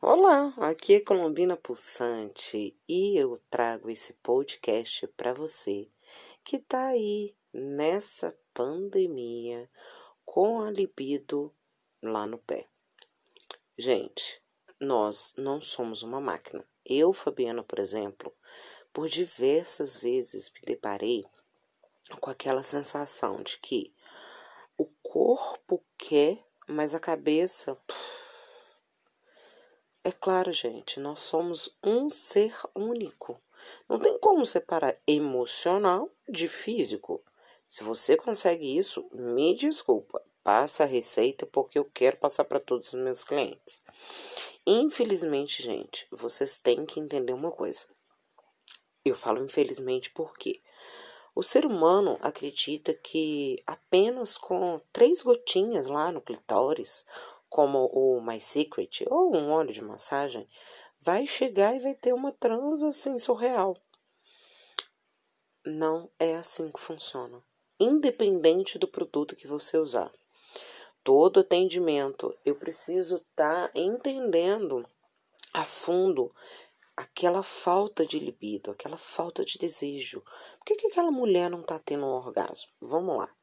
Olá, aqui é Colombina Pulsante e eu trago esse podcast para você que tá aí nessa pandemia com a libido lá no pé. Gente, nós não somos uma máquina. Eu, Fabiana, por exemplo, por diversas vezes me deparei com aquela sensação de que o corpo quer, mas a cabeça. É claro, gente, nós somos um ser único. Não tem como separar emocional de físico. Se você consegue isso, me desculpa, passa a receita porque eu quero passar para todos os meus clientes. Infelizmente, gente, vocês têm que entender uma coisa. Eu falo infelizmente porque o ser humano acredita que apenas com três gotinhas lá no clitóris como o My Secret ou um óleo de massagem, vai chegar e vai ter uma transa assim surreal. Não é assim que funciona. Independente do produto que você usar. Todo atendimento, eu preciso estar tá entendendo a fundo aquela falta de libido, aquela falta de desejo. Por que, que aquela mulher não está tendo um orgasmo? Vamos lá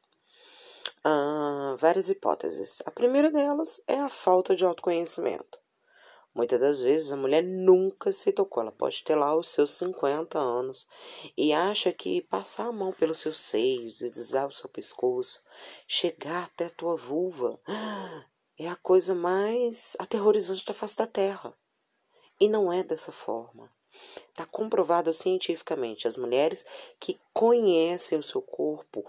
várias hipóteses. A primeira delas é a falta de autoconhecimento. Muitas das vezes a mulher nunca se tocou, ela pode ter lá os seus 50 anos e acha que passar a mão pelos seus seios, deslizar o seu pescoço, chegar até a tua vulva é a coisa mais aterrorizante da face da terra. E não é dessa forma. Está comprovado cientificamente. As mulheres que conhecem o seu corpo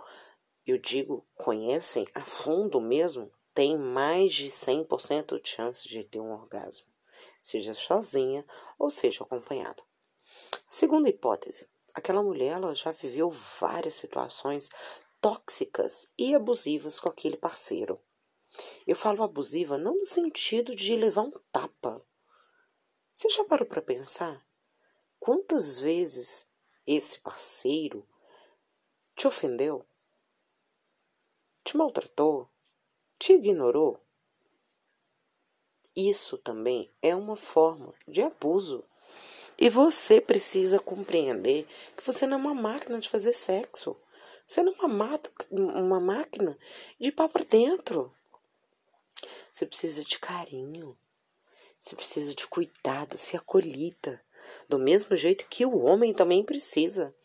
eu digo conhecem a fundo mesmo, tem mais de 100% de chance de ter um orgasmo, seja sozinha ou seja acompanhada. Segunda hipótese, aquela mulher ela já viveu várias situações tóxicas e abusivas com aquele parceiro. Eu falo abusiva não no sentido de levar um tapa. Você já parou para pensar? Quantas vezes esse parceiro te ofendeu? Te maltratou, te ignorou. Isso também é uma forma de abuso. E você precisa compreender que você não é uma máquina de fazer sexo. Você não é uma, máquina de ir para dentro. Você precisa de carinho. Você precisa de cuidado, ser acolhida. Do mesmo jeito que o homem também precisa.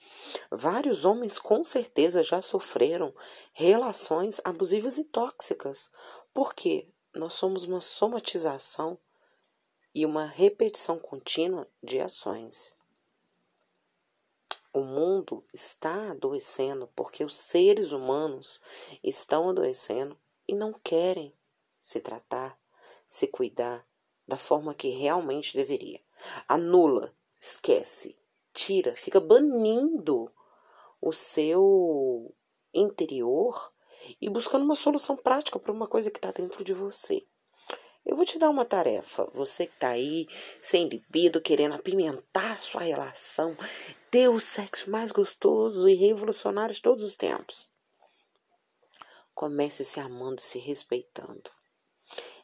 Vários homens com certeza já sofreram relações abusivas e tóxicas, porque nós somos uma somatização e uma repetição contínua de ações. O mundo está adoecendo porque os seres humanos estão adoecendo e não querem se tratar, se cuidar da forma que realmente deveria. Anula, esquece, tira, fica banindo o seu interior e buscando uma solução prática para uma coisa que está dentro de você. Eu vou te dar uma tarefa. Você que tá aí, sem libido, querendo apimentar sua relação, ter o sexo mais gostoso e revolucionário de todos os tempos. Comece se amando, se respeitando.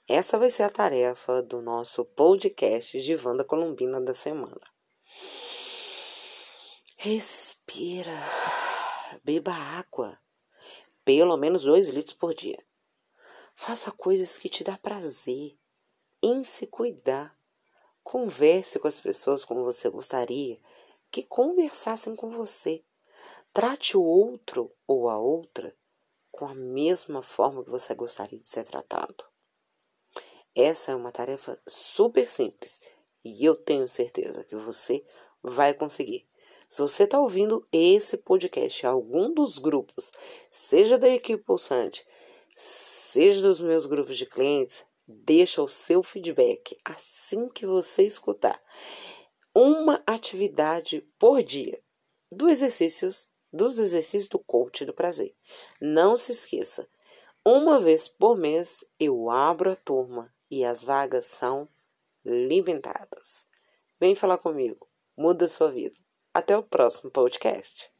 Essa vai ser a tarefa do nosso podcast de Vanda Colombina da semana. Respira. Beba água. Pelo menos dois litros por dia. Faça coisas que te dá prazer. Em se cuidar. Converse com as pessoas como você gostaria que conversassem com você. Trate o outro ou a outra com a mesma forma que você gostaria de ser tratado. Essa é uma tarefa super simples e eu tenho certeza que você vai conseguir. Se você está ouvindo esse podcast em algum dos grupos, seja da equipe pulsante, seja dos meus grupos de clientes, deixa o seu feedback assim que você escutar. Uma atividade por dia exercícios dos exercícios do coach do prazer. Não se esqueça, uma vez por mês eu abro a turma e as vagas são limitadas. Vem falar comigo, muda sua vida. Até o próximo podcast.